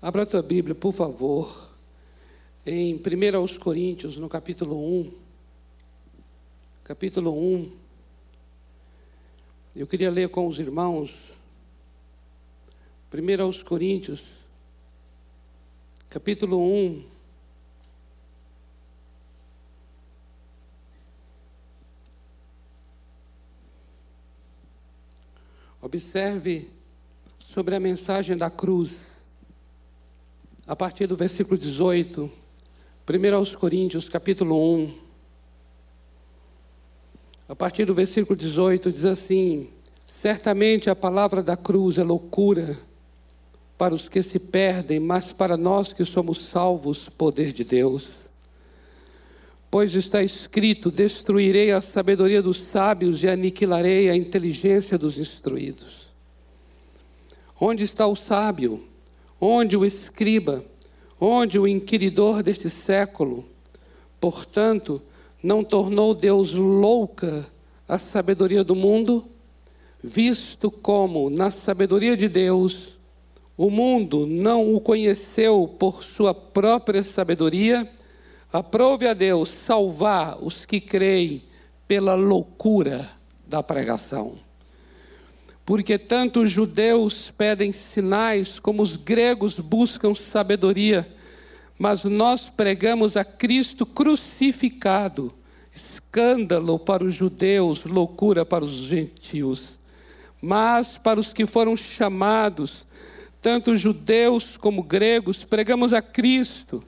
Abra a tua Bíblia, por favor, em 1 Coríntios, no capítulo 1. Capítulo 1. Eu queria ler com os irmãos. 1 Coríntios, capítulo 1. Observe sobre a mensagem da cruz a partir do versículo 18, 1 aos Coríntios, capítulo 1. A partir do versículo 18 diz assim: Certamente a palavra da cruz é loucura para os que se perdem, mas para nós que somos salvos, poder de Deus. Pois está escrito: Destruirei a sabedoria dos sábios e aniquilarei a inteligência dos instruídos. Onde está o sábio? Onde o escriba, onde o inquiridor deste século, portanto, não tornou Deus louca a sabedoria do mundo, visto como, na sabedoria de Deus, o mundo não o conheceu por sua própria sabedoria, aprove a Deus salvar os que creem pela loucura da pregação porque tanto os judeus pedem sinais como os gregos buscam sabedoria, mas nós pregamos a Cristo crucificado, escândalo para os judeus, loucura para os gentios. Mas para os que foram chamados, tanto judeus como gregos, pregamos a Cristo,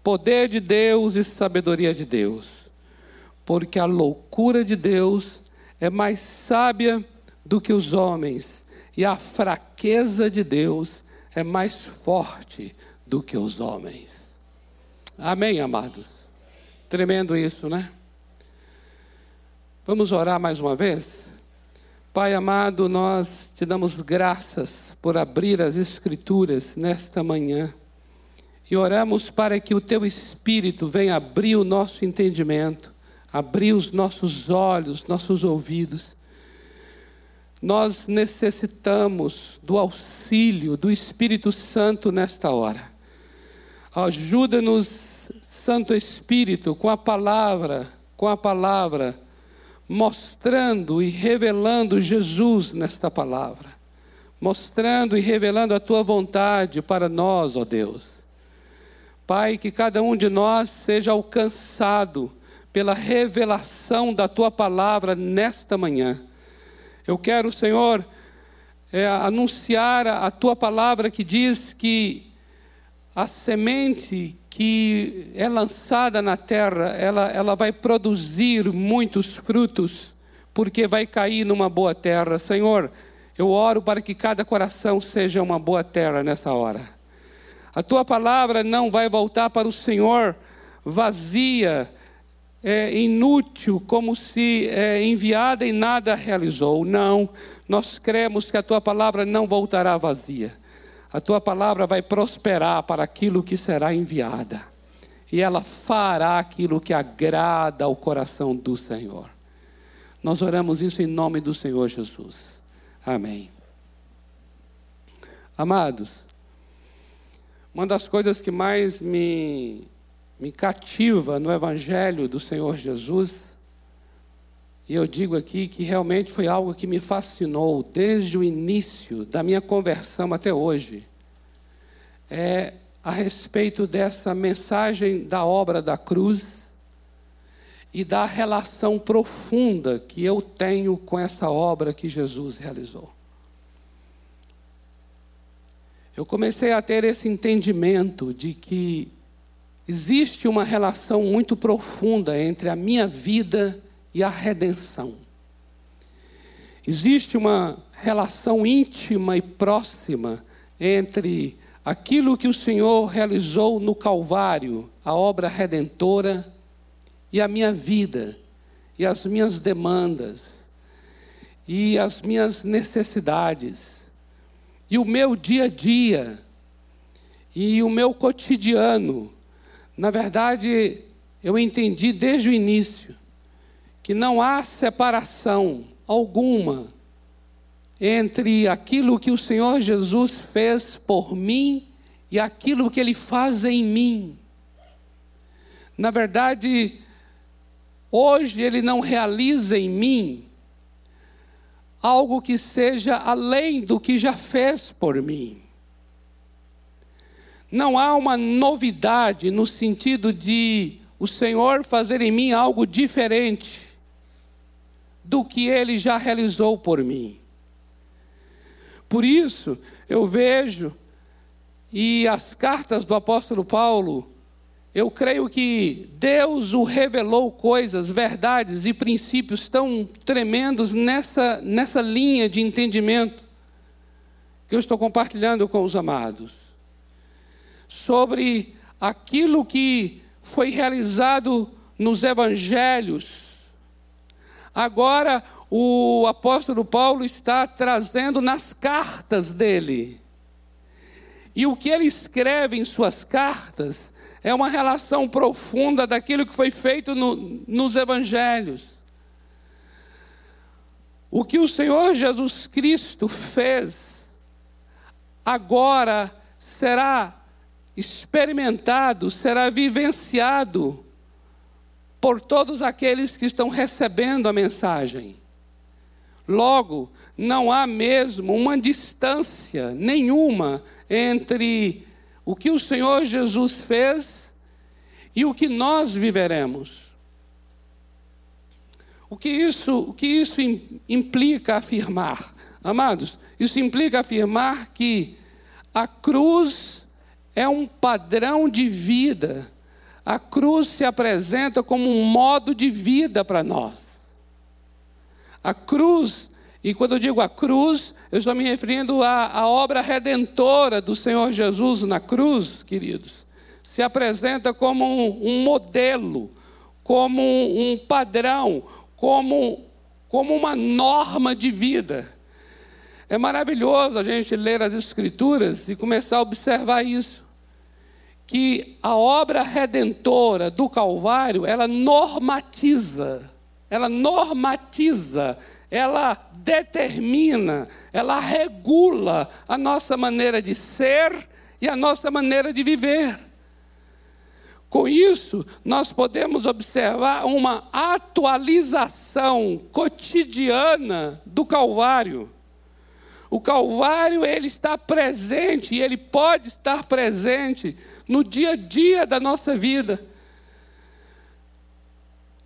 poder de Deus e sabedoria de Deus. Porque a loucura de Deus é mais sábia do que os homens, e a fraqueza de Deus é mais forte do que os homens. Amém, amados? Tremendo isso, né? Vamos orar mais uma vez? Pai amado, nós te damos graças por abrir as Escrituras nesta manhã e oramos para que o teu Espírito venha abrir o nosso entendimento, abrir os nossos olhos, nossos ouvidos nós necessitamos do auxílio do Espírito Santo nesta hora. Ajuda-nos, Santo Espírito, com a palavra, com a palavra, mostrando e revelando Jesus nesta palavra, mostrando e revelando a tua vontade para nós, ó Deus. Pai, que cada um de nós seja alcançado pela revelação da tua palavra nesta manhã eu quero, Senhor, é, anunciar a, a tua palavra que diz que a semente que é lançada na terra, ela, ela vai produzir muitos frutos, porque vai cair numa boa terra. Senhor, eu oro para que cada coração seja uma boa terra nessa hora. A tua palavra não vai voltar para o Senhor vazia, é, inútil, como se é, enviada e nada realizou. Não, nós cremos que a tua palavra não voltará vazia. A tua palavra vai prosperar para aquilo que será enviada. E ela fará aquilo que agrada ao coração do Senhor. Nós oramos isso em nome do Senhor Jesus. Amém. Amados, uma das coisas que mais me me cativa no Evangelho do Senhor Jesus. E eu digo aqui que realmente foi algo que me fascinou desde o início da minha conversão até hoje. É a respeito dessa mensagem da obra da cruz e da relação profunda que eu tenho com essa obra que Jesus realizou. Eu comecei a ter esse entendimento de que Existe uma relação muito profunda entre a minha vida e a redenção. Existe uma relação íntima e próxima entre aquilo que o Senhor realizou no Calvário, a obra redentora, e a minha vida, e as minhas demandas, e as minhas necessidades, e o meu dia a dia, e o meu cotidiano na verdade, eu entendi desde o início que não há separação alguma entre aquilo que o Senhor Jesus fez por mim e aquilo que Ele faz em mim. Na verdade, hoje Ele não realiza em mim algo que seja além do que já fez por mim. Não há uma novidade no sentido de o Senhor fazer em mim algo diferente do que Ele já realizou por mim. Por isso, eu vejo e as cartas do apóstolo Paulo, eu creio que Deus o revelou coisas, verdades e princípios tão tremendos nessa, nessa linha de entendimento que eu estou compartilhando com os amados. Sobre aquilo que foi realizado nos evangelhos. Agora, o apóstolo Paulo está trazendo nas cartas dele e o que ele escreve em suas cartas é uma relação profunda daquilo que foi feito no, nos evangelhos. O que o Senhor Jesus Cristo fez, agora será experimentado, será vivenciado por todos aqueles que estão recebendo a mensagem. Logo, não há mesmo uma distância nenhuma entre o que o Senhor Jesus fez e o que nós viveremos. O que isso, o que isso implica afirmar? Amados, isso implica afirmar que a cruz é um padrão de vida. A cruz se apresenta como um modo de vida para nós. A cruz e quando eu digo a cruz, eu estou me referindo à, à obra redentora do Senhor Jesus na cruz, queridos. Se apresenta como um, um modelo, como um, padrão, como, como uma norma de vida. É maravilhoso a gente ler as Escrituras e começar a observar isso. Que a obra redentora do Calvário, ela normatiza, ela normatiza ela determina, ela regula a nossa maneira de ser e a nossa maneira de viver. Com isso, nós podemos observar uma atualização cotidiana do Calvário. O Calvário ele está presente e ele pode estar presente no dia a dia da nossa vida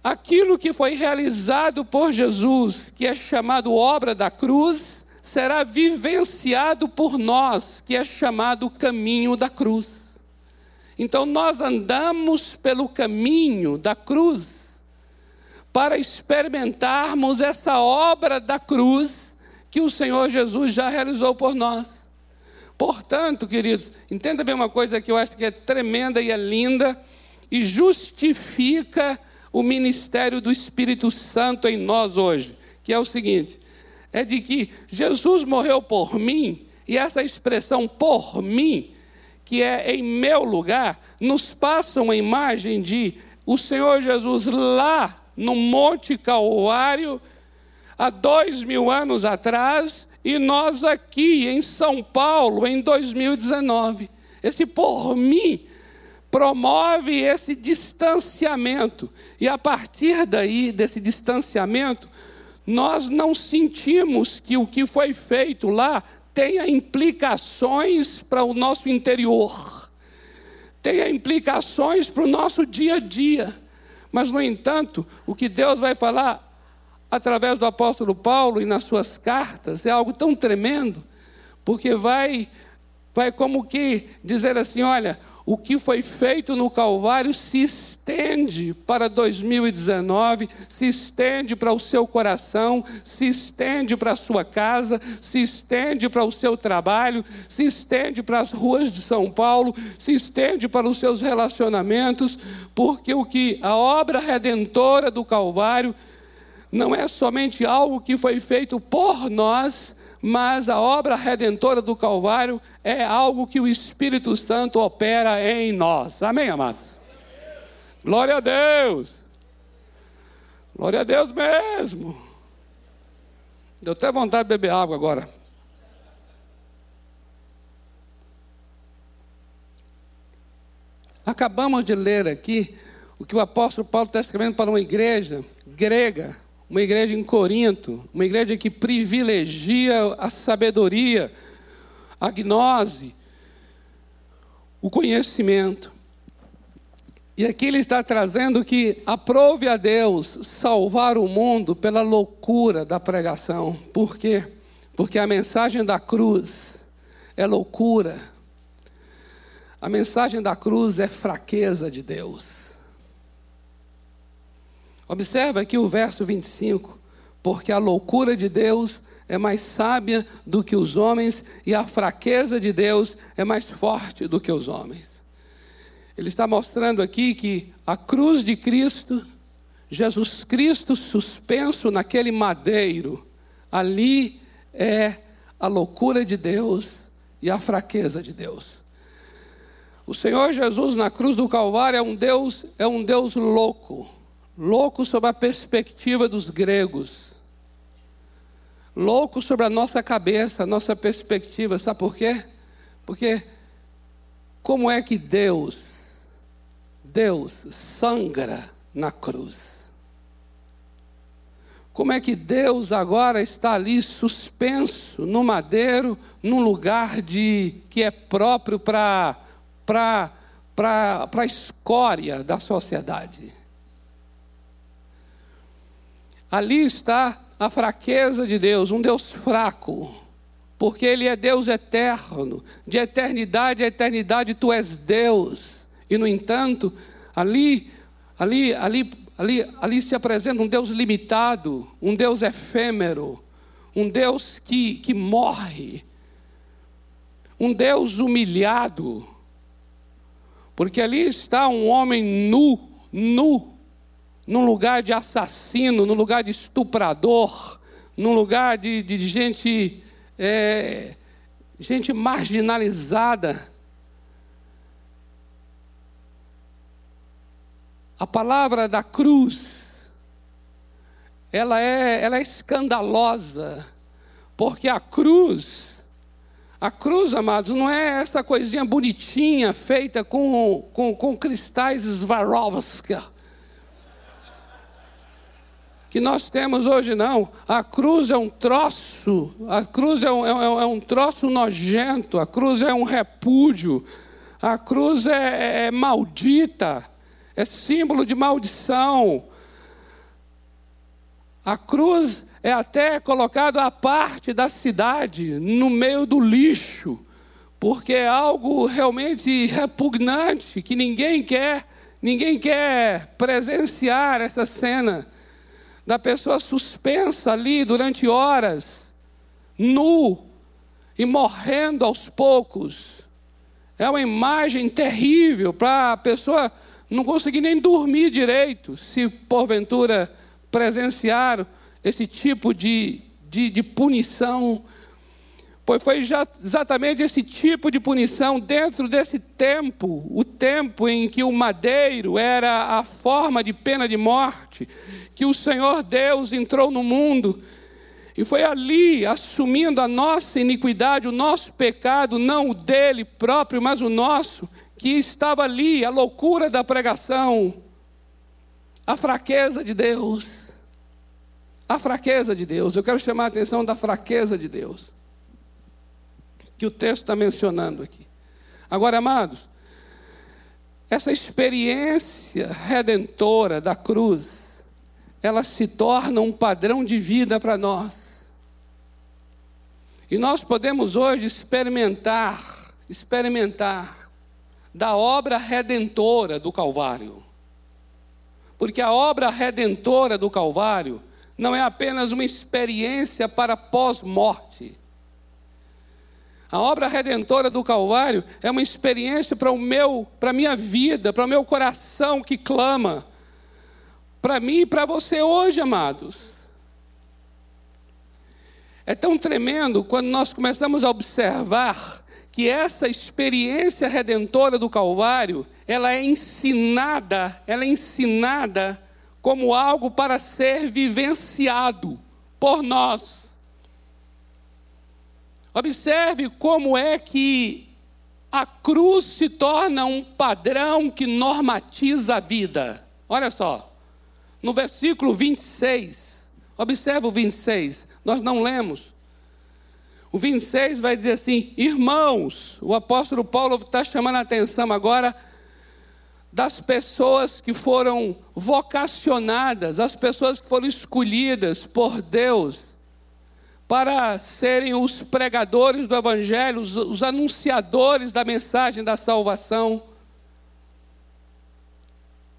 aquilo que foi realizado por Jesus, que é chamado obra da cruz, será vivenciado por nós, que é chamado caminho da cruz. Então nós andamos pelo caminho da cruz para experimentarmos essa obra da cruz que o Senhor Jesus já realizou por nós. Portanto, queridos, entenda bem uma coisa que eu acho que é tremenda e é linda e justifica o ministério do Espírito Santo em nós hoje, que é o seguinte: é de que Jesus morreu por mim, e essa expressão por mim, que é em meu lugar, nos passa uma imagem de o Senhor Jesus lá no Monte Calvário, há dois mil anos atrás, e nós aqui em São Paulo, em 2019. Esse por mim promove esse distanciamento. E a partir daí, desse distanciamento, nós não sentimos que o que foi feito lá tenha implicações para o nosso interior, tenha implicações para o nosso dia a dia. Mas, no entanto, o que Deus vai falar através do apóstolo Paulo e nas suas cartas é algo tão tremendo, porque vai, vai como que dizer assim: olha, o que foi feito no Calvário se estende para 2019, se estende para o seu coração, se estende para a sua casa, se estende para o seu trabalho, se estende para as ruas de São Paulo, se estende para os seus relacionamentos, porque o que a obra redentora do Calvário não é somente algo que foi feito por nós, mas a obra redentora do Calvário é algo que o Espírito Santo opera em nós. Amém, amados? Glória a Deus! Glória a Deus mesmo! Deu até vontade de beber água agora. Acabamos de ler aqui o que o apóstolo Paulo está escrevendo para uma igreja grega, uma igreja em Corinto, uma igreja que privilegia a sabedoria, a gnose, o conhecimento. E aqui ele está trazendo que aprove a Deus salvar o mundo pela loucura da pregação. Por quê? Porque a mensagem da cruz é loucura. A mensagem da cruz é fraqueza de Deus. Observa aqui o verso 25. Porque a loucura de Deus é mais sábia do que os homens, e a fraqueza de Deus é mais forte do que os homens. Ele está mostrando aqui que a cruz de Cristo, Jesus Cristo suspenso naquele madeiro, ali é a loucura de Deus e a fraqueza de Deus. O Senhor Jesus na cruz do Calvário é um Deus, é um Deus louco, louco sob a perspectiva dos gregos, louco sobre a nossa cabeça, a nossa perspectiva, sabe por quê? Porque como é que Deus Deus sangra na cruz. Como é que Deus agora está ali suspenso no madeiro, num lugar de que é próprio para para para a escória da sociedade? Ali está a fraqueza de Deus, um Deus fraco, porque Ele é Deus eterno, de eternidade a eternidade, Tu és Deus. E no entanto, ali, ali, ali, ali, ali se apresenta um Deus limitado, um Deus efêmero, um Deus que, que morre, um Deus humilhado, porque ali está um homem nu, nu, num lugar de assassino, num lugar de estuprador, num lugar de, de gente, é, gente marginalizada. A palavra da cruz, ela é, ela é escandalosa, porque a cruz, a cruz, amados, não é essa coisinha bonitinha feita com, com, com cristais Swarovski que nós temos hoje, não. A cruz é um troço, a cruz é um, é, um, é um troço nojento, a cruz é um repúdio, a cruz é, é maldita. É símbolo de maldição. A cruz é até colocada à parte da cidade, no meio do lixo, porque é algo realmente repugnante que ninguém quer, ninguém quer presenciar essa cena da pessoa suspensa ali durante horas, nu e morrendo aos poucos. É uma imagem terrível para a pessoa não consegui nem dormir direito, se porventura presenciaram esse tipo de, de, de punição. Pois foi exatamente esse tipo de punição dentro desse tempo, o tempo em que o madeiro era a forma de pena de morte, que o Senhor Deus entrou no mundo. E foi ali, assumindo a nossa iniquidade, o nosso pecado, não o dele próprio, mas o nosso, que estava ali, a loucura da pregação, a fraqueza de Deus. A fraqueza de Deus. Eu quero chamar a atenção da fraqueza de Deus. Que o texto está mencionando aqui. Agora, amados, essa experiência redentora da cruz, ela se torna um padrão de vida para nós. E nós podemos hoje experimentar, experimentar da obra redentora do Calvário. Porque a obra redentora do Calvário não é apenas uma experiência para pós-morte. A obra redentora do Calvário é uma experiência para o meu, para a minha vida, para o meu coração que clama. Para mim e para você hoje, amados. É tão tremendo quando nós começamos a observar que essa experiência redentora do Calvário, ela é ensinada, ela é ensinada como algo para ser vivenciado por nós. Observe como é que a cruz se torna um padrão que normatiza a vida. Olha só, no versículo 26, observa o 26, nós não lemos. O 26 vai dizer assim: irmãos, o apóstolo Paulo está chamando a atenção agora das pessoas que foram vocacionadas, as pessoas que foram escolhidas por Deus para serem os pregadores do Evangelho, os, os anunciadores da mensagem da salvação.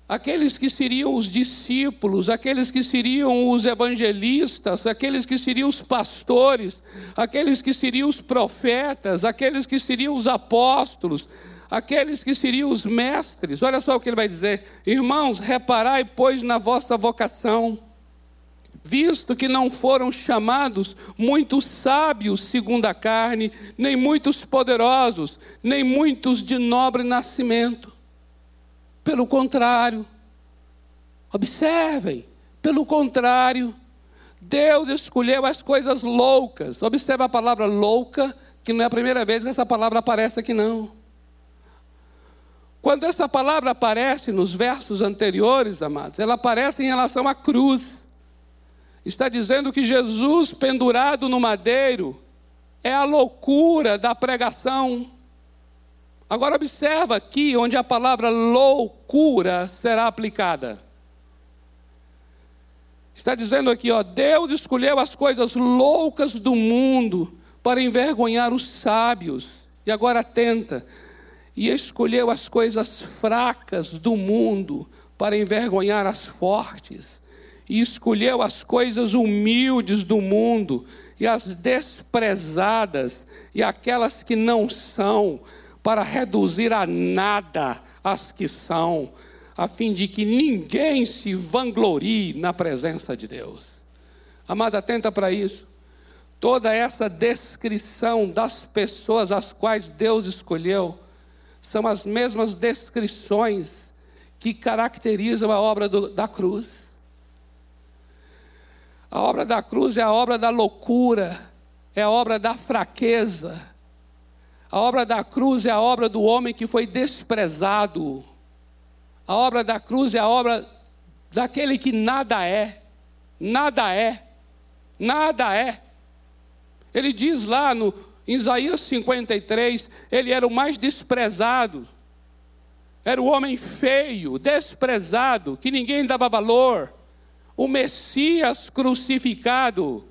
Aqueles que seriam os discípulos, aqueles que seriam os evangelistas, aqueles que seriam os pastores, aqueles que seriam os profetas, aqueles que seriam os apóstolos, aqueles que seriam os mestres. Olha só o que ele vai dizer: Irmãos, reparai, pois, na vossa vocação, visto que não foram chamados muitos sábios segundo a carne, nem muitos poderosos, nem muitos de nobre nascimento. Pelo contrário, observem, pelo contrário, Deus escolheu as coisas loucas. Observe a palavra louca, que não é a primeira vez que essa palavra aparece aqui, não. Quando essa palavra aparece nos versos anteriores, amados, ela aparece em relação à cruz. Está dizendo que Jesus pendurado no madeiro é a loucura da pregação. Agora observa aqui onde a palavra loucura será aplicada. Está dizendo aqui, ó, Deus escolheu as coisas loucas do mundo para envergonhar os sábios. E agora atenta, e escolheu as coisas fracas do mundo para envergonhar as fortes, e escolheu as coisas humildes do mundo e as desprezadas e aquelas que não são, para reduzir a nada as que são, a fim de que ninguém se vanglorie na presença de Deus. Amada, atenta para isso. Toda essa descrição das pessoas as quais Deus escolheu são as mesmas descrições que caracterizam a obra do, da cruz. A obra da cruz é a obra da loucura, é a obra da fraqueza. A obra da cruz é a obra do homem que foi desprezado. A obra da cruz é a obra daquele que nada é, nada é, nada é. Ele diz lá no, em Isaías 53, ele era o mais desprezado. Era o homem feio, desprezado, que ninguém dava valor. O Messias crucificado.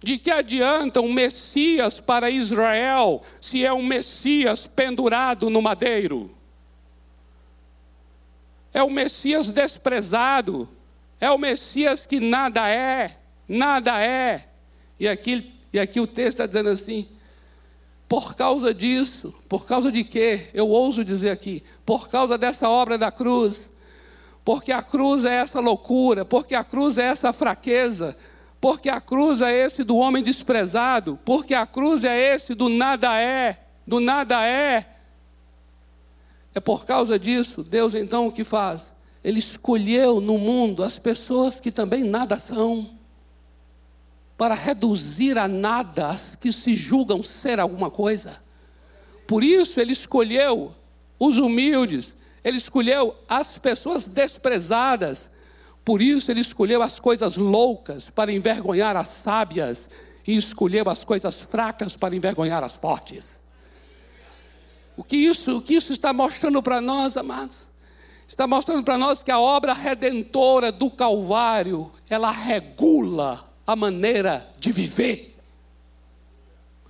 De que adianta um Messias para Israel se é um Messias pendurado no madeiro? É o Messias desprezado, é o Messias que nada é, nada é. E aqui e aqui o texto está dizendo assim: por causa disso, por causa de quê? Eu ouso dizer aqui, por causa dessa obra da cruz, porque a cruz é essa loucura, porque a cruz é essa fraqueza, porque a cruz é esse do homem desprezado, porque a cruz é esse do nada é, do nada é. É por causa disso, Deus então o que faz? Ele escolheu no mundo as pessoas que também nada são para reduzir a nada as que se julgam ser alguma coisa. Por isso ele escolheu os humildes, ele escolheu as pessoas desprezadas, por isso ele escolheu as coisas loucas para envergonhar as sábias e escolheu as coisas fracas para envergonhar as fortes. O que isso, o que isso está mostrando para nós, amados? Está mostrando para nós que a obra redentora do Calvário, ela regula a maneira de viver.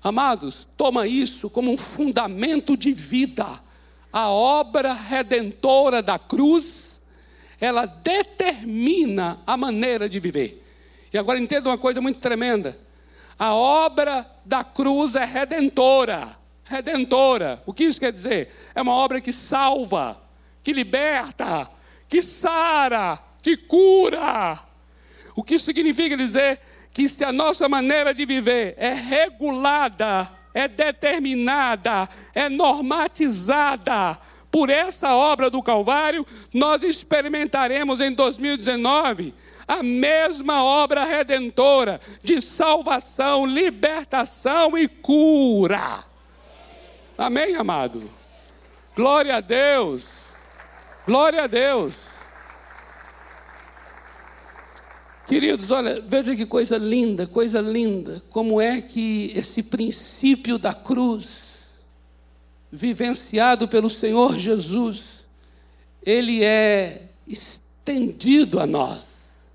Amados, toma isso como um fundamento de vida. A obra redentora da cruz, ela determina a maneira de viver. E agora entenda uma coisa muito tremenda. A obra da cruz é redentora. Redentora. O que isso quer dizer? É uma obra que salva, que liberta, que sara, que cura. O que significa dizer que se a nossa maneira de viver é regulada, é determinada, é normatizada por essa obra do Calvário, nós experimentaremos em 2019 a mesma obra redentora de salvação, libertação e cura. Amém, amado? Glória a Deus. Glória a Deus. Queridos, olha, veja que coisa linda, coisa linda. Como é que esse princípio da cruz, vivenciado pelo Senhor Jesus, ele é estendido a nós.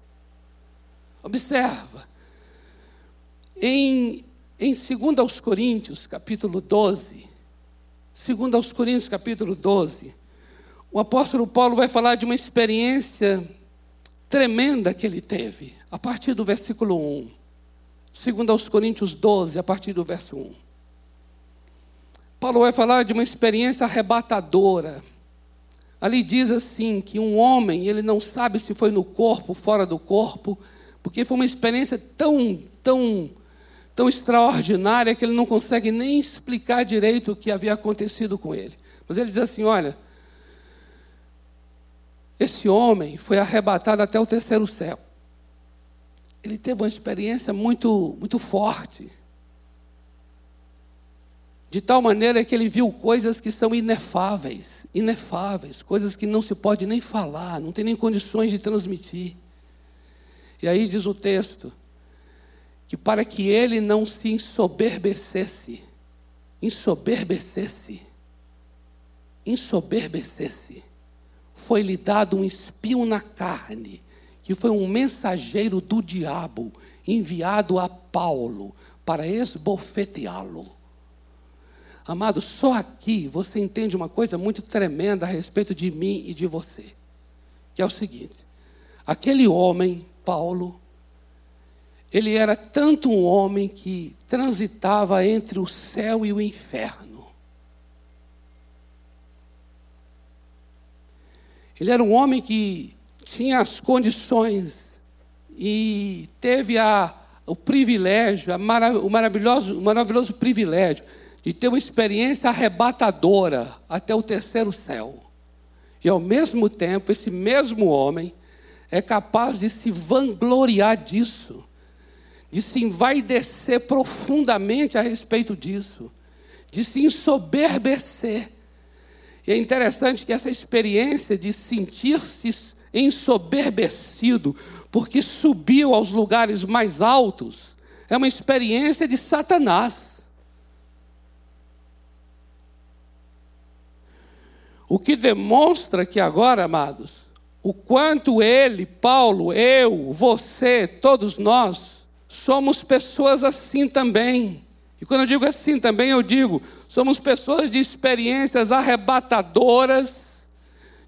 Observa, em, em 2 aos Coríntios, capítulo 12, 2 aos Coríntios, capítulo 12, o apóstolo Paulo vai falar de uma experiência tremenda que ele teve, a partir do versículo 1. 2 aos Coríntios 12, a partir do verso 1. Paulo vai falar de uma experiência arrebatadora. Ali diz assim que um homem, ele não sabe se foi no corpo, fora do corpo, porque foi uma experiência tão, tão tão extraordinária que ele não consegue nem explicar direito o que havia acontecido com ele. Mas ele diz assim: olha, esse homem foi arrebatado até o terceiro céu. Ele teve uma experiência muito, muito forte. De tal maneira que ele viu coisas que são inefáveis, inefáveis, coisas que não se pode nem falar, não tem nem condições de transmitir. E aí diz o texto: que para que ele não se ensoberbecesse, ensoberbecesse, ensoberbecesse, foi-lhe dado um espinho na carne, que foi um mensageiro do diabo, enviado a Paulo para esbofeteá-lo. Amado, só aqui você entende uma coisa muito tremenda a respeito de mim e de você, que é o seguinte: aquele homem, Paulo, ele era tanto um homem que transitava entre o céu e o inferno. Ele era um homem que tinha as condições e teve a, o privilégio, marav o, maravilhoso, o maravilhoso privilégio de ter uma experiência arrebatadora até o terceiro céu. E ao mesmo tempo, esse mesmo homem é capaz de se vangloriar disso de se envaidecer profundamente a respeito disso, de se ensoberbecer. E é interessante que essa experiência de sentir-se ensoberbecido, porque subiu aos lugares mais altos, é uma experiência de Satanás. O que demonstra que agora, amados, o quanto ele, Paulo, eu, você, todos nós, somos pessoas assim também. E quando eu digo assim também, eu digo, somos pessoas de experiências arrebatadoras,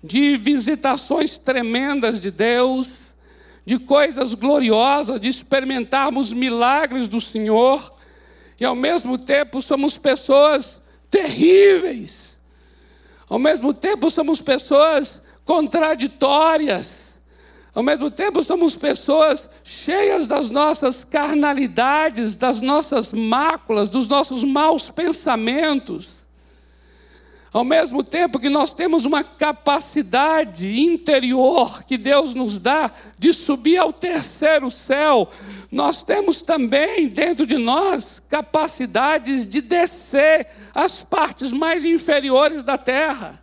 de visitações tremendas de Deus, de coisas gloriosas, de experimentarmos milagres do Senhor, e ao mesmo tempo somos pessoas terríveis, ao mesmo tempo somos pessoas contraditórias, ao mesmo tempo, somos pessoas cheias das nossas carnalidades, das nossas máculas, dos nossos maus pensamentos. Ao mesmo tempo que nós temos uma capacidade interior que Deus nos dá de subir ao terceiro céu, nós temos também dentro de nós capacidades de descer às partes mais inferiores da terra.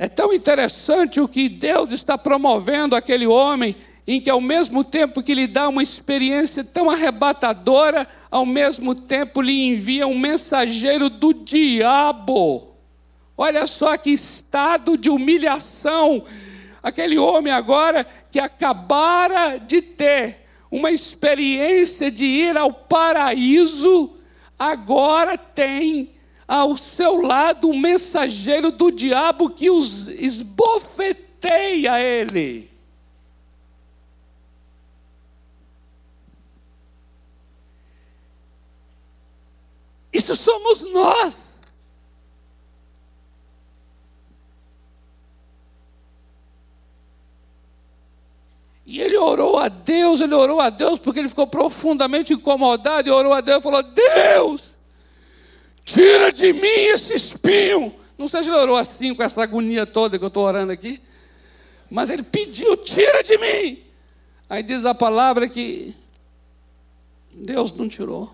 É tão interessante o que Deus está promovendo aquele homem, em que ao mesmo tempo que lhe dá uma experiência tão arrebatadora, ao mesmo tempo lhe envia um mensageiro do diabo. Olha só que estado de humilhação. Aquele homem agora que acabara de ter uma experiência de ir ao paraíso, agora tem ao seu lado um mensageiro do diabo que os esbofeteia ele. Isso somos nós. E ele orou a Deus, ele orou a Deus porque ele ficou profundamente incomodado e orou a Deus e falou: Deus, Tira de mim esse espinho. Não sei se ele orou assim, com essa agonia toda que eu estou orando aqui. Mas ele pediu: tira de mim. Aí diz a palavra que Deus não tirou.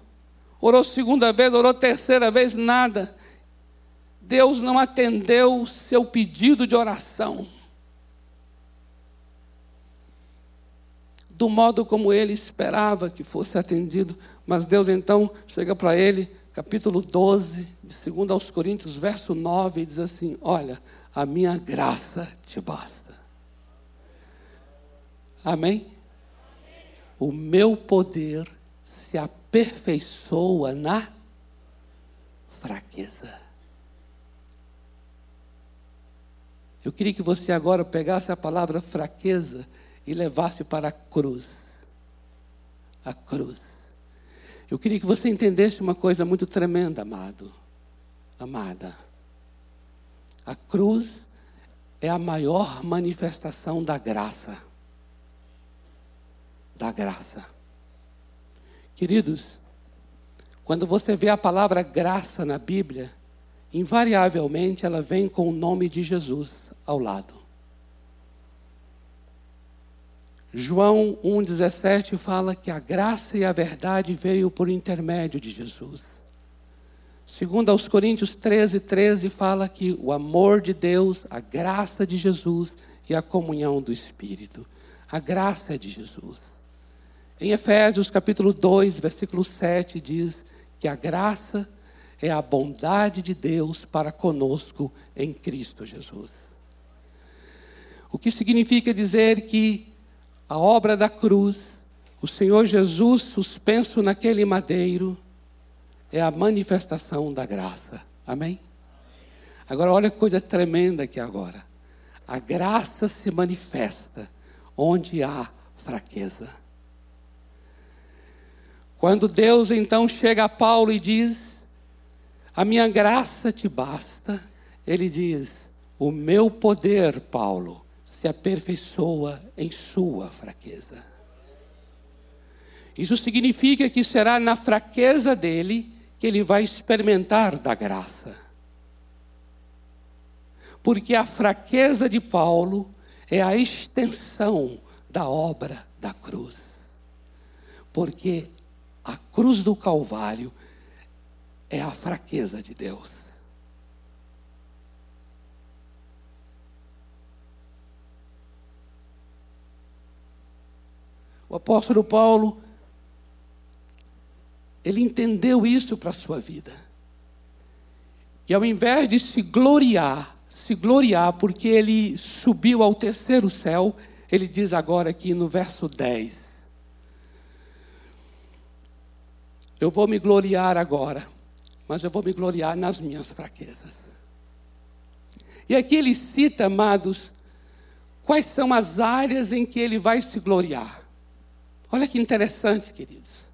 Orou segunda vez, orou terceira vez, nada. Deus não atendeu o seu pedido de oração. Do modo como ele esperava que fosse atendido. Mas Deus então chega para ele, capítulo 12, de 2 aos Coríntios, verso 9, e diz assim: Olha, a minha graça te basta. Amém? O meu poder se aperfeiçoa na fraqueza. Eu queria que você agora pegasse a palavra fraqueza e levasse para a cruz. A cruz. Eu queria que você entendesse uma coisa muito tremenda, amado. Amada. A cruz é a maior manifestação da graça. Da graça. Queridos, quando você vê a palavra graça na Bíblia, invariavelmente ela vem com o nome de Jesus ao lado. João 1,17 fala que a graça e a verdade veio por intermédio de Jesus. Segundo aos Coríntios 13, 13 fala que o amor de Deus, a graça de Jesus e a comunhão do Espírito. A graça é de Jesus. Em Efésios capítulo 2, versículo 7 diz que a graça é a bondade de Deus para conosco em Cristo Jesus. O que significa dizer que a obra da cruz, o Senhor Jesus suspenso naquele madeiro, é a manifestação da graça. Amém? Agora olha que coisa tremenda aqui agora. A graça se manifesta onde há fraqueza. Quando Deus então chega a Paulo e diz: A minha graça te basta, ele diz: O meu poder, Paulo, se aperfeiçoa em sua fraqueza. Isso significa que será na fraqueza dele que ele vai experimentar da graça. Porque a fraqueza de Paulo é a extensão da obra da cruz. Porque a cruz do Calvário é a fraqueza de Deus. O apóstolo Paulo, ele entendeu isso para a sua vida. E ao invés de se gloriar, se gloriar porque ele subiu ao terceiro céu, ele diz agora aqui no verso 10: Eu vou me gloriar agora, mas eu vou me gloriar nas minhas fraquezas. E aqui ele cita, amados, quais são as áreas em que ele vai se gloriar. Olha que interessante, queridos.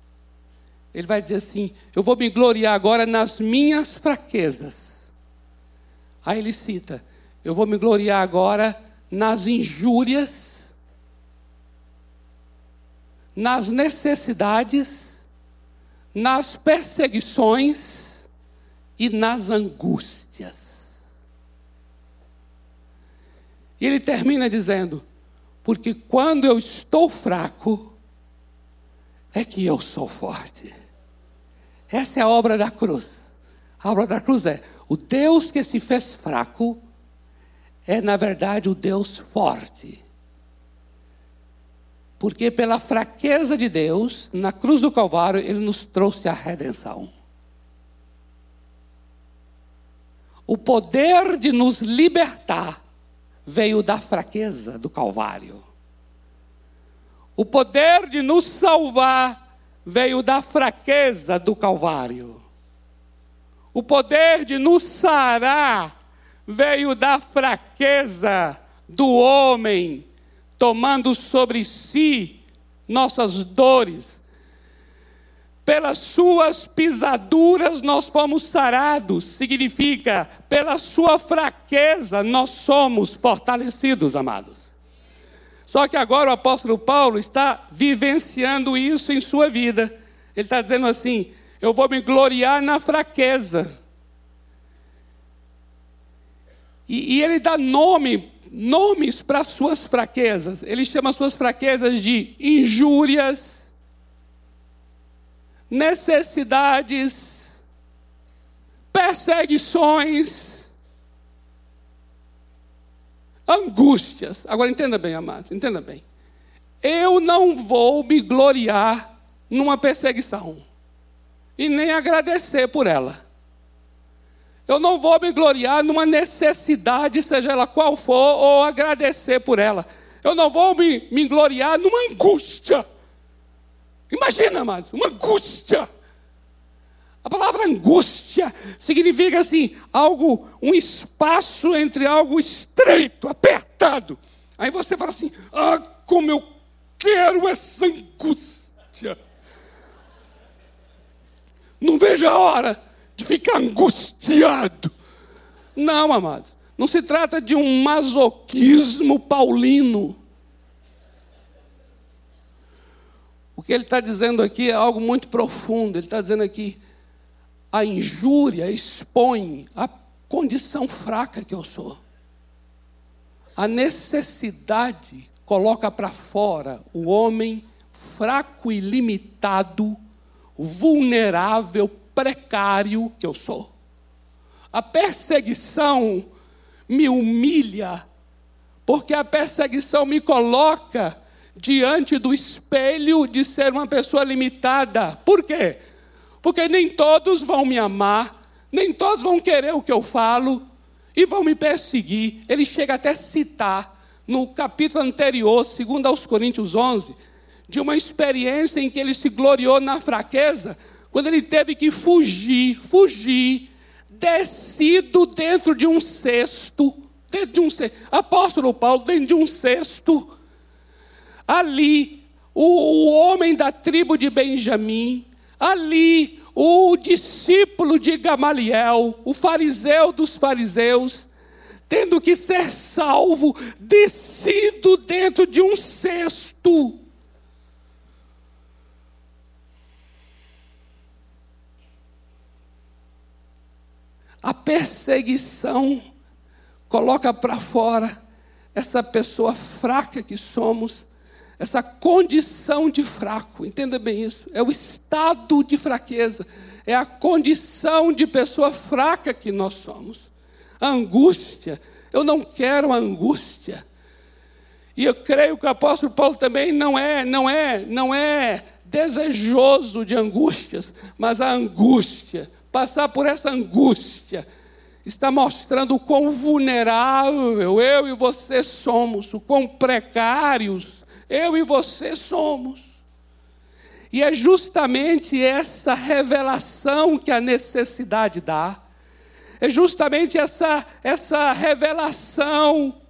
Ele vai dizer assim: Eu vou me gloriar agora nas minhas fraquezas. Aí ele cita: Eu vou me gloriar agora nas injúrias, nas necessidades nas perseguições e nas angústias. E ele termina dizendo: Porque quando eu estou fraco, é que eu sou forte. Essa é a obra da cruz. A obra da cruz é: o Deus que se fez fraco é, na verdade, o Deus forte. Porque pela fraqueza de Deus, na cruz do Calvário, Ele nos trouxe a redenção. O poder de nos libertar veio da fraqueza do Calvário. O poder de nos salvar veio da fraqueza do Calvário. O poder de nos sarar veio da fraqueza do homem tomando sobre si nossas dores. Pelas suas pisaduras nós fomos sarados, significa, pela sua fraqueza nós somos fortalecidos, amados. Só que agora o apóstolo Paulo está vivenciando isso em sua vida. Ele está dizendo assim: eu vou me gloriar na fraqueza. E, e ele dá nome nomes para suas fraquezas. Ele chama suas fraquezas de injúrias, necessidades, perseguições, angústias. Agora entenda bem, amados, entenda bem. Eu não vou me gloriar numa perseguição e nem agradecer por ela. Eu não vou me gloriar numa necessidade, seja ela qual for, ou agradecer por ela. Eu não vou me, me gloriar numa angústia. Imagina, amados, uma angústia. A palavra angústia significa assim, algo, um espaço entre algo estreito, apertado. Aí você fala assim: ah, como eu quero essa angústia. Não vejo a hora de ficar angustiado. Não, amados, não se trata de um masoquismo paulino. O que ele está dizendo aqui é algo muito profundo. Ele está dizendo aqui: a injúria expõe a condição fraca que eu sou. A necessidade coloca para fora o homem fraco e limitado, vulnerável, precário que eu sou. A perseguição me humilha, porque a perseguição me coloca diante do espelho de ser uma pessoa limitada. Por quê? Porque nem todos vão me amar, nem todos vão querer o que eu falo e vão me perseguir. Ele chega até a citar no capítulo anterior, segundo aos Coríntios 11, de uma experiência em que ele se gloriou na fraqueza, quando ele teve que fugir, fugir, descido dentro de um cesto, dentro de um cesto, apóstolo Paulo dentro de um cesto, ali o, o homem da tribo de Benjamim, ali o discípulo de Gamaliel, o fariseu dos fariseus, tendo que ser salvo, descido dentro de um cesto. A perseguição coloca para fora essa pessoa fraca que somos, essa condição de fraco, entenda bem isso, é o estado de fraqueza, é a condição de pessoa fraca que nós somos. A angústia, eu não quero a angústia. E eu creio que o apóstolo Paulo também não é, não é, não é desejoso de angústias, mas a angústia, passar por essa angústia, está mostrando o quão vulnerável eu e você somos, o quão precários eu e você somos. E é justamente essa revelação que a necessidade dá, é justamente essa, essa revelação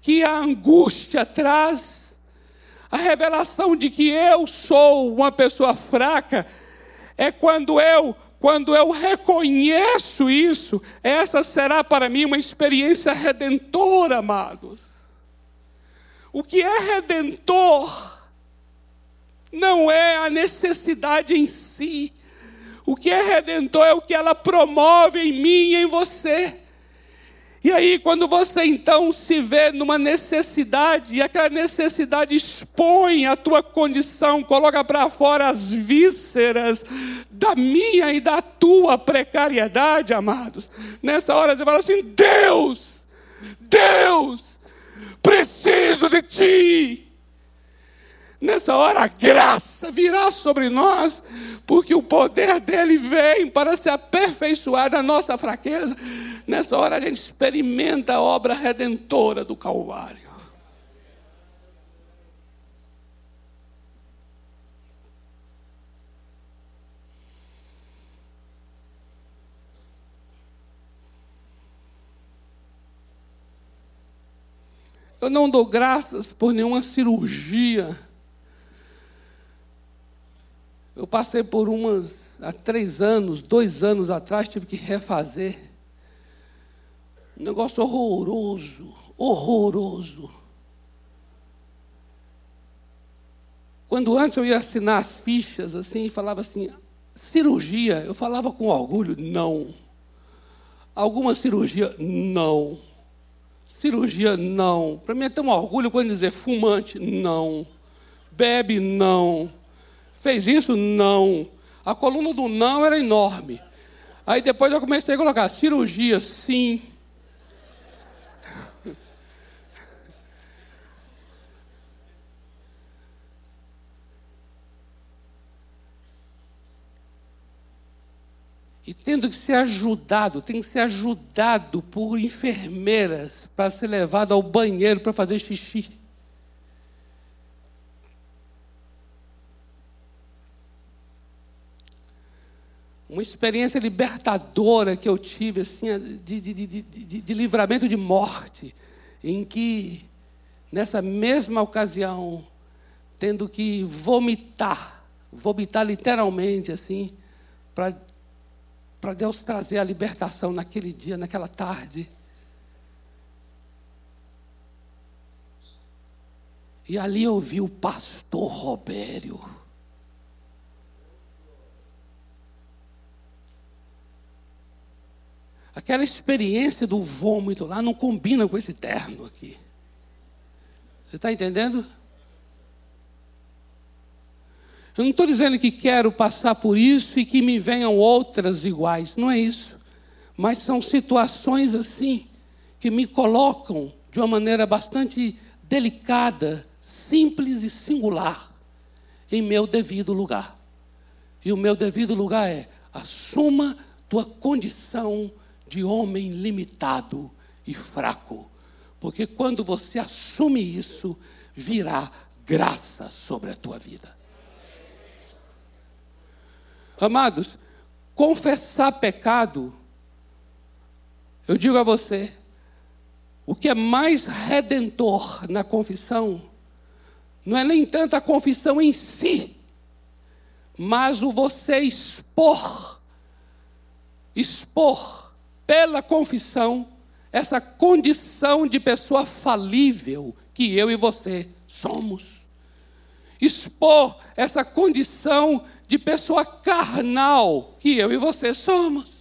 que a angústia traz, a revelação de que eu sou uma pessoa fraca, é quando eu quando eu reconheço isso, essa será para mim uma experiência redentora, amados. O que é redentor não é a necessidade em si. O que é redentor é o que ela promove em mim e em você. E aí, quando você então se vê numa necessidade, e aquela necessidade expõe a tua condição, coloca para fora as vísceras da minha e da tua precariedade, amados. Nessa hora você fala assim: Deus, Deus, preciso de ti. Nessa hora a graça virá sobre nós, porque o poder dele vem para se aperfeiçoar da nossa fraqueza. Nessa hora a gente experimenta a obra redentora do Calvário. Eu não dou graças por nenhuma cirurgia eu passei por umas há três anos, dois anos atrás, tive que refazer. Um negócio horroroso, horroroso. Quando antes eu ia assinar as fichas assim, falava assim, cirurgia, eu falava com orgulho, não. Alguma cirurgia, não. Cirurgia, não. Para mim é tão orgulho quando dizer fumante, não. Bebe, não. Fez isso? Não. A coluna do não era enorme. Aí depois eu comecei a colocar cirurgia, sim. E tendo que ser ajudado, tem que ser ajudado por enfermeiras para ser levado ao banheiro para fazer xixi. Uma experiência libertadora que eu tive, assim, de, de, de, de, livramento de morte, em que, nessa mesma ocasião, tendo que vomitar, vomitar literalmente, assim, para para Deus trazer a libertação naquele dia, naquela tarde. E ali eu vi o pastor Robério. Aquela experiência do vômito lá não combina com esse terno aqui. Você está entendendo? Eu não estou dizendo que quero passar por isso e que me venham outras iguais, não é isso. Mas são situações assim que me colocam de uma maneira bastante delicada, simples e singular em meu devido lugar. E o meu devido lugar é: assuma tua condição de homem limitado e fraco. Porque quando você assume isso, virá graça sobre a tua vida. Amados, confessar pecado, eu digo a você, o que é mais redentor na confissão, não é nem tanto a confissão em si, mas o você expor, expor pela confissão essa condição de pessoa falível que eu e você somos. Expor essa condição de pessoa carnal que eu e você somos.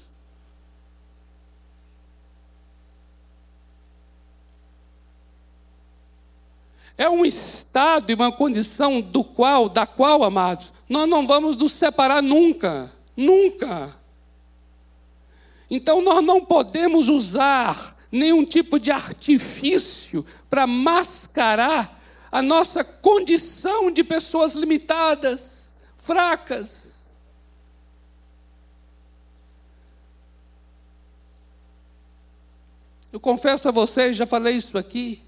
É um estado e uma condição do qual, da qual, amados, nós não vamos nos separar nunca, nunca. Então nós não podemos usar nenhum tipo de artifício para mascarar a nossa condição de pessoas limitadas fracas. Eu confesso a vocês, já falei isso aqui,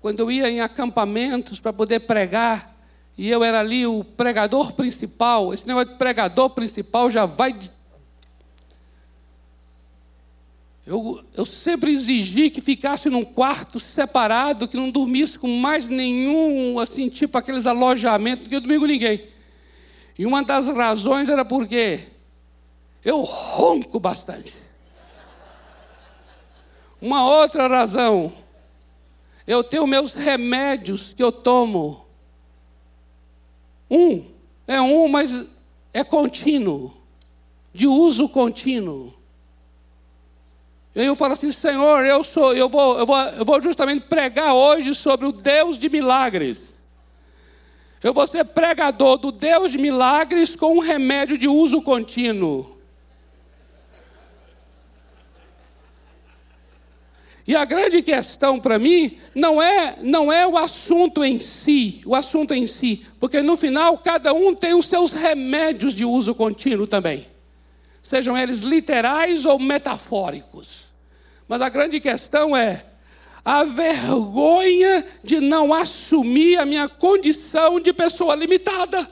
quando eu ia em acampamentos para poder pregar, e eu era ali o pregador principal, esse negócio de pregador principal já vai. De... Eu, eu sempre exigi que ficasse num quarto separado, que não dormisse com mais nenhum, assim, tipo aqueles alojamentos, porque eu domingo ninguém. E uma das razões era porque eu ronco bastante. Uma outra razão, eu tenho meus remédios que eu tomo. Um, é um, mas é contínuo, de uso contínuo. E eu falo assim, Senhor, eu sou, eu vou, eu vou, eu vou justamente pregar hoje sobre o Deus de milagres. Eu vou ser pregador do Deus de milagres com um remédio de uso contínuo. E a grande questão para mim não é, não é o assunto em si, o assunto em si, porque no final cada um tem os seus remédios de uso contínuo também, sejam eles literais ou metafóricos. Mas a grande questão é a vergonha de não assumir a minha condição de pessoa limitada.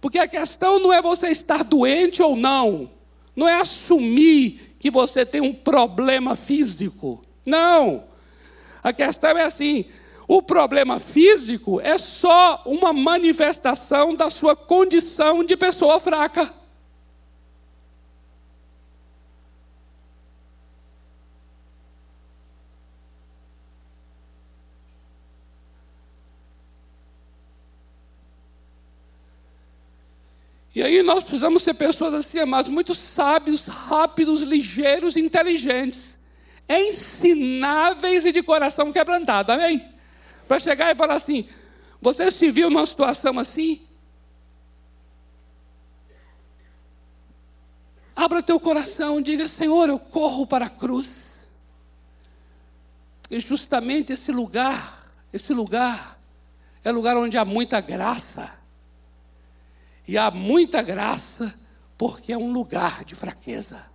Porque a questão não é você estar doente ou não, não é assumir que você tem um problema físico. Não. A questão é assim: o problema físico é só uma manifestação da sua condição de pessoa fraca. E aí nós precisamos ser pessoas assim, amados, muito sábios, rápidos, ligeiros, inteligentes, ensináveis e de coração quebrantado, amém? Para chegar e falar assim: você se viu numa situação assim? Abra teu coração, diga: Senhor, eu corro para a cruz. Porque justamente esse lugar, esse lugar, é lugar onde há muita graça. E há muita graça porque é um lugar de fraqueza.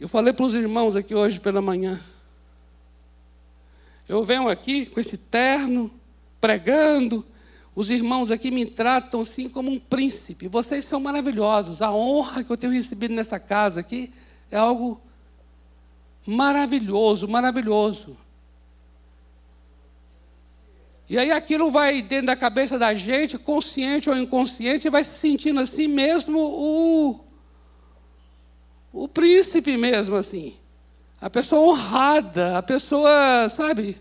Eu falei para os irmãos aqui hoje pela manhã. Eu venho aqui com esse terno, pregando. Os irmãos aqui me tratam assim como um príncipe. Vocês são maravilhosos. A honra que eu tenho recebido nessa casa aqui é algo maravilhoso, maravilhoso. E aí aquilo vai dentro da cabeça da gente, consciente ou inconsciente, e vai se sentindo assim mesmo o o príncipe mesmo, assim. A pessoa honrada, a pessoa, sabe?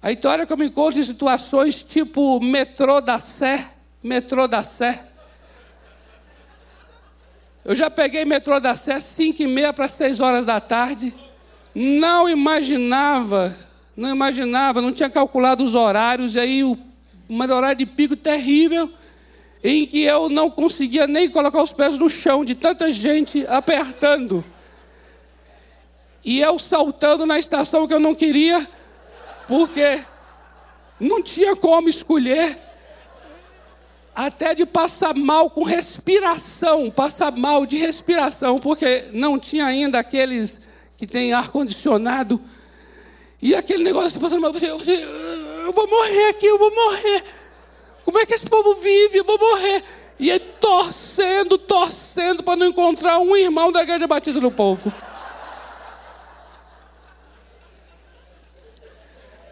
A história que eu me encontro em situações tipo metrô da Sé, metrô da Sé. Eu já peguei metrô da Sé 5 e meia para 6 horas da tarde. Não imaginava, não imaginava, não tinha calculado os horários, e aí o, uma horário de pico terrível em que eu não conseguia nem colocar os pés no chão, de tanta gente apertando. E eu saltando na estação que eu não queria, porque não tinha como escolher, até de passar mal com respiração, passar mal de respiração, porque não tinha ainda aqueles que tem ar-condicionado. E aquele negócio passando mal, você, você, eu vou morrer aqui, eu vou morrer. Como é que esse povo vive? Eu vou morrer. E aí torcendo, torcendo para não encontrar um irmão da igreja batida do povo.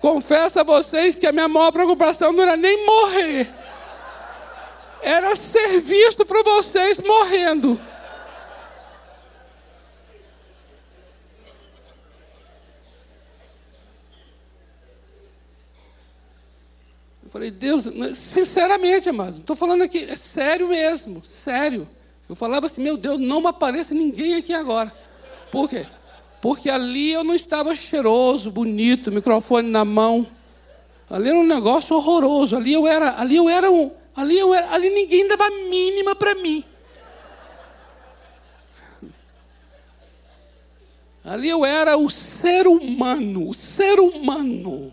Confesso a vocês que a minha maior preocupação não era nem morrer, era ser visto por vocês morrendo. Eu falei, Deus, sinceramente, amado, estou falando aqui, é sério mesmo, sério. Eu falava assim, meu Deus, não me apareça ninguém aqui agora. Por quê? Porque ali eu não estava cheiroso, bonito, microfone na mão. Ali era um negócio horroroso. Ali eu era, ali eu era um, ali eu ali ninguém dava mínima para mim. Ali eu era o ser humano, o ser humano.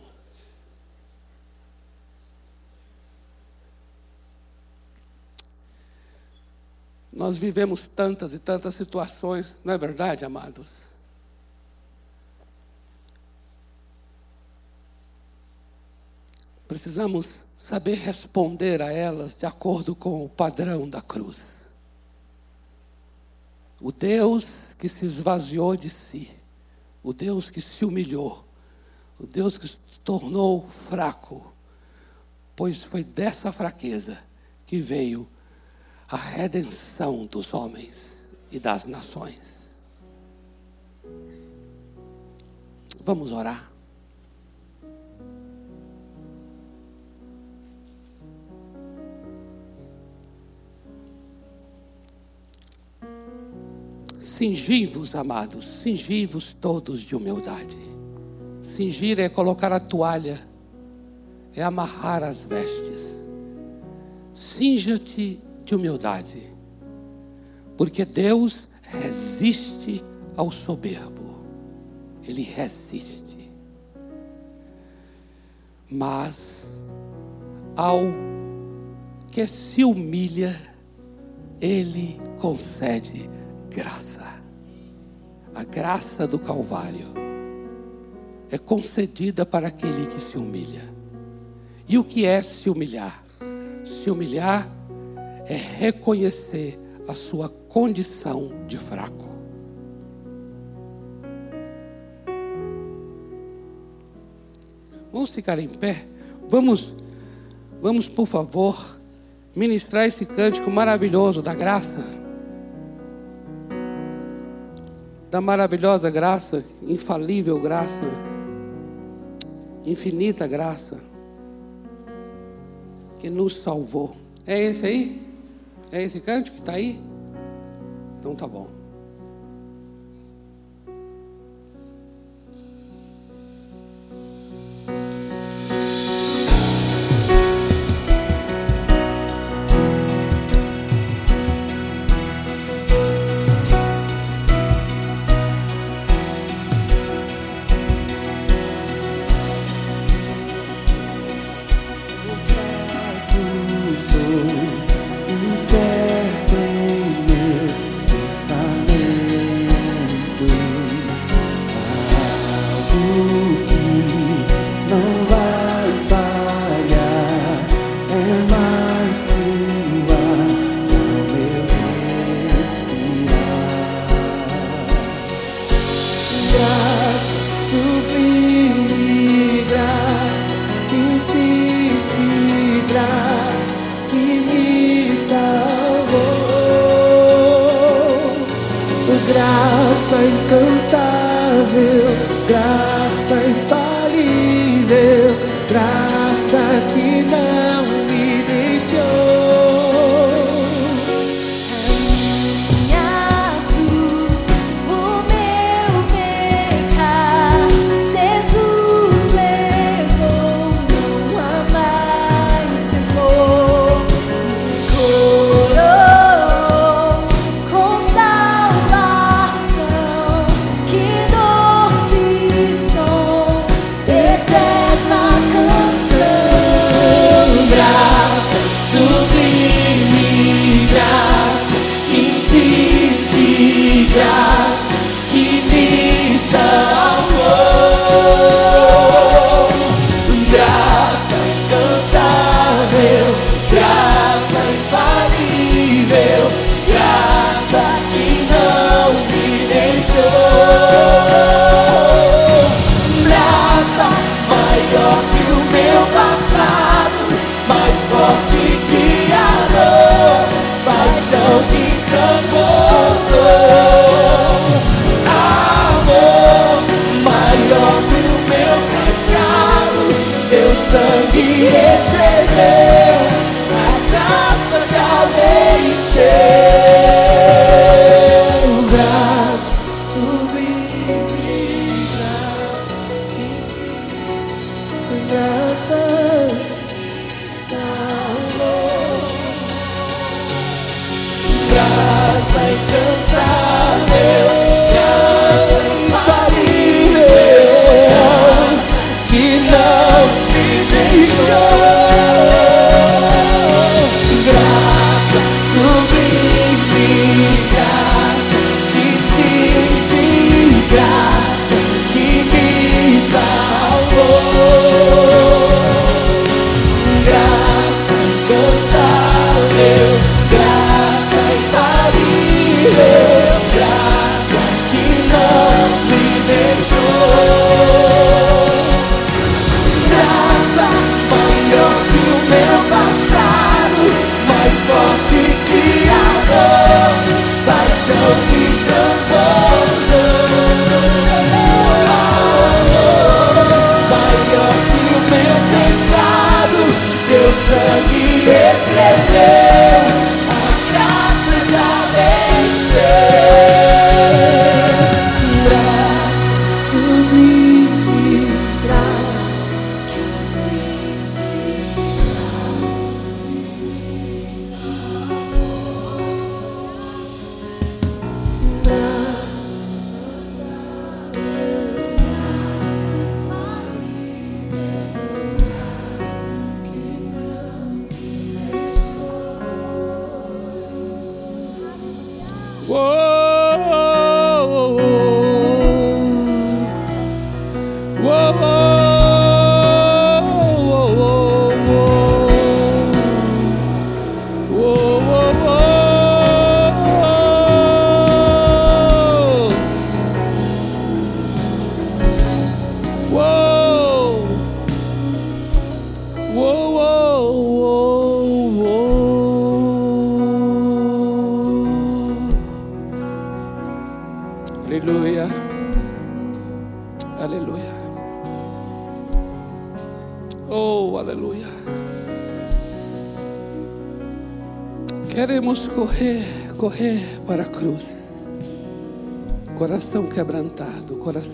Nós vivemos tantas e tantas situações, não é verdade, amados? Precisamos saber responder a elas de acordo com o padrão da cruz. O Deus que se esvaziou de si, o Deus que se humilhou, o Deus que se tornou fraco, pois foi dessa fraqueza que veio a redenção dos homens e das nações. Vamos orar. Cingivos, amados, cingivos todos de humildade. Cingir é colocar a toalha, é amarrar as vestes. Cinja-te de humildade, porque Deus resiste ao soberbo, Ele resiste, mas ao que se humilha, Ele concede graça. A graça do Calvário é concedida para aquele que se humilha. E o que é se humilhar? Se humilhar é reconhecer a sua condição de fraco. Vamos ficar em pé? Vamos, vamos, por favor, ministrar esse cântico maravilhoso da graça. Da maravilhosa graça, infalível graça, infinita graça, que nos salvou. É esse aí? É esse cântico que está aí? Então tá bom. Yeah.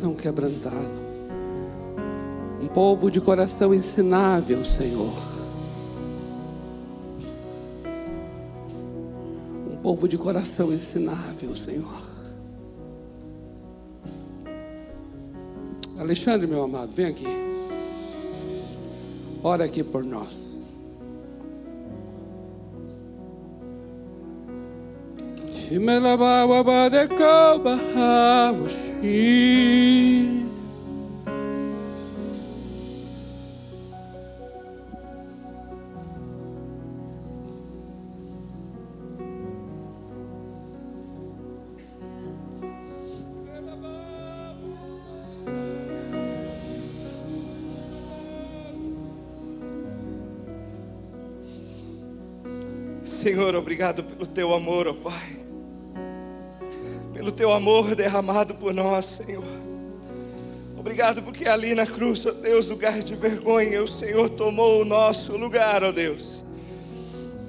coração quebrantado. Um povo de coração ensinável, Senhor. Um povo de coração ensinável, Senhor. Alexandre, meu amado, vem aqui. Ora aqui por nós. E Shimelabawa Badekoba Hawashi. Senhor, obrigado pelo teu amor, ó Pai pelo teu amor derramado por nós, Senhor. Obrigado porque ali na cruz, ó Deus, lugar de vergonha, o Senhor tomou o nosso lugar, ó Deus,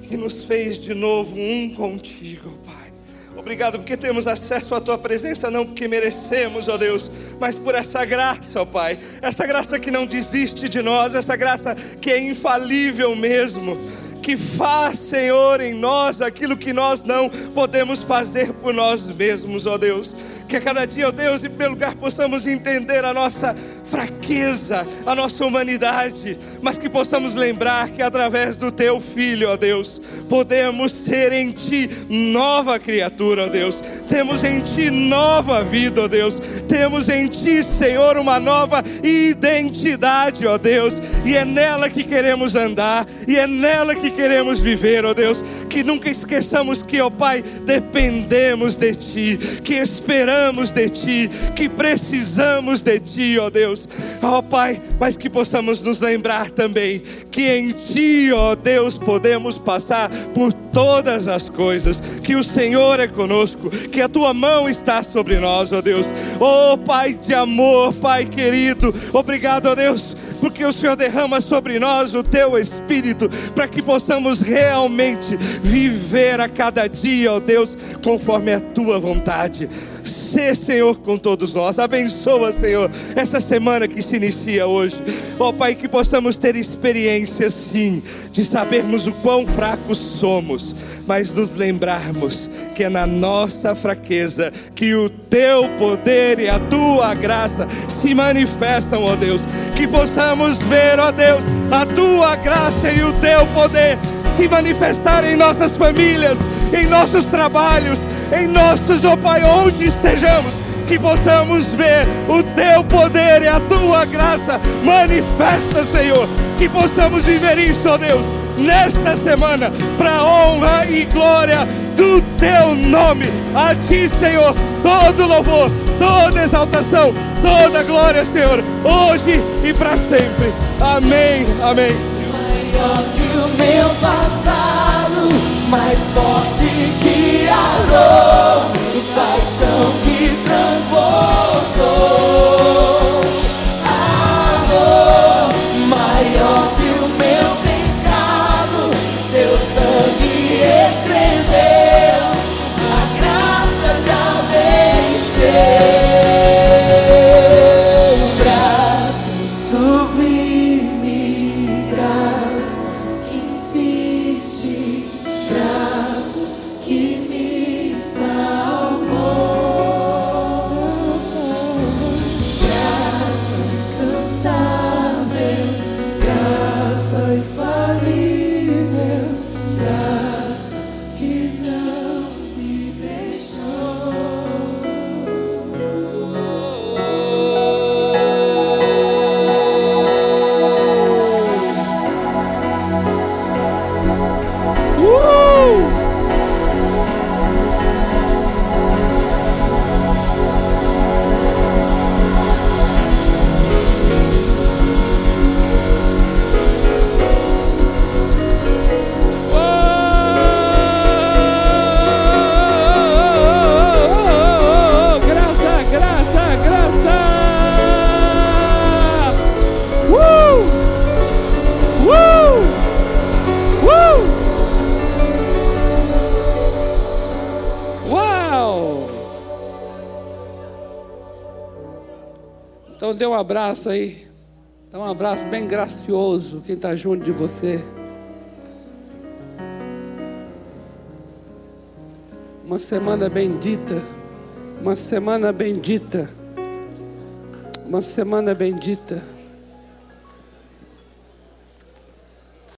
e nos fez de novo um contigo, Pai. Obrigado porque temos acesso à tua presença, não porque merecemos, ó Deus, mas por essa graça, ó Pai. Essa graça que não desiste de nós, essa graça que é infalível mesmo. Que faz, Senhor, em nós aquilo que nós não podemos fazer por nós mesmos, ó Deus. Que a cada dia, ó Deus, e pelo lugar possamos entender a nossa fraqueza, a nossa humanidade, mas que possamos lembrar que através do teu filho, ó Deus, podemos ser em ti nova criatura, ó Deus. Temos em ti nova vida, ó Deus. Temos em ti, Senhor, uma nova identidade, ó Deus, e é nela que queremos andar, e é nela que queremos viver, ó Deus. Que nunca esqueçamos que, ó Pai, dependemos de ti, que esperamos de ti, que precisamos de ti, ó Deus. Ó Pai, mas que possamos nos lembrar também que em ti, ó Deus, podemos passar por todas as coisas, que o Senhor é conosco, que a tua mão está sobre nós, ó Deus. Ó Pai de amor, Pai querido, obrigado, ó Deus, porque o Senhor derrama sobre nós o teu espírito, para que possamos realmente viver a cada dia, ó Deus, conforme a tua vontade. Sê, Senhor, com todos nós. Abençoa, Senhor, essa semana que se inicia hoje. Ó Pai, que possamos ter experiência, sim, de sabermos o quão fracos somos, mas nos lembrarmos que é na nossa fraqueza que o teu poder e a tua graça se manifestam, ó Deus. Que possamos ver, ó Deus, a tua graça e o teu poder se manifestar em nossas famílias, em nossos trabalhos, em nossos, ó Pai, onde estejamos, que possamos ver o teu poder e a tua graça manifesta, Senhor, que possamos viver isso, ó Deus, nesta semana, para honra e glória do teu nome. A ti, Senhor, todo louvor, toda exaltação, toda glória, Senhor, hoje e para sempre. Amém. Amém. Maior que o meu passado, mais forte que a dor, um abraço aí. Dá um abraço bem gracioso quem está junto de você. Uma semana bendita. Uma semana bendita. Uma semana bendita.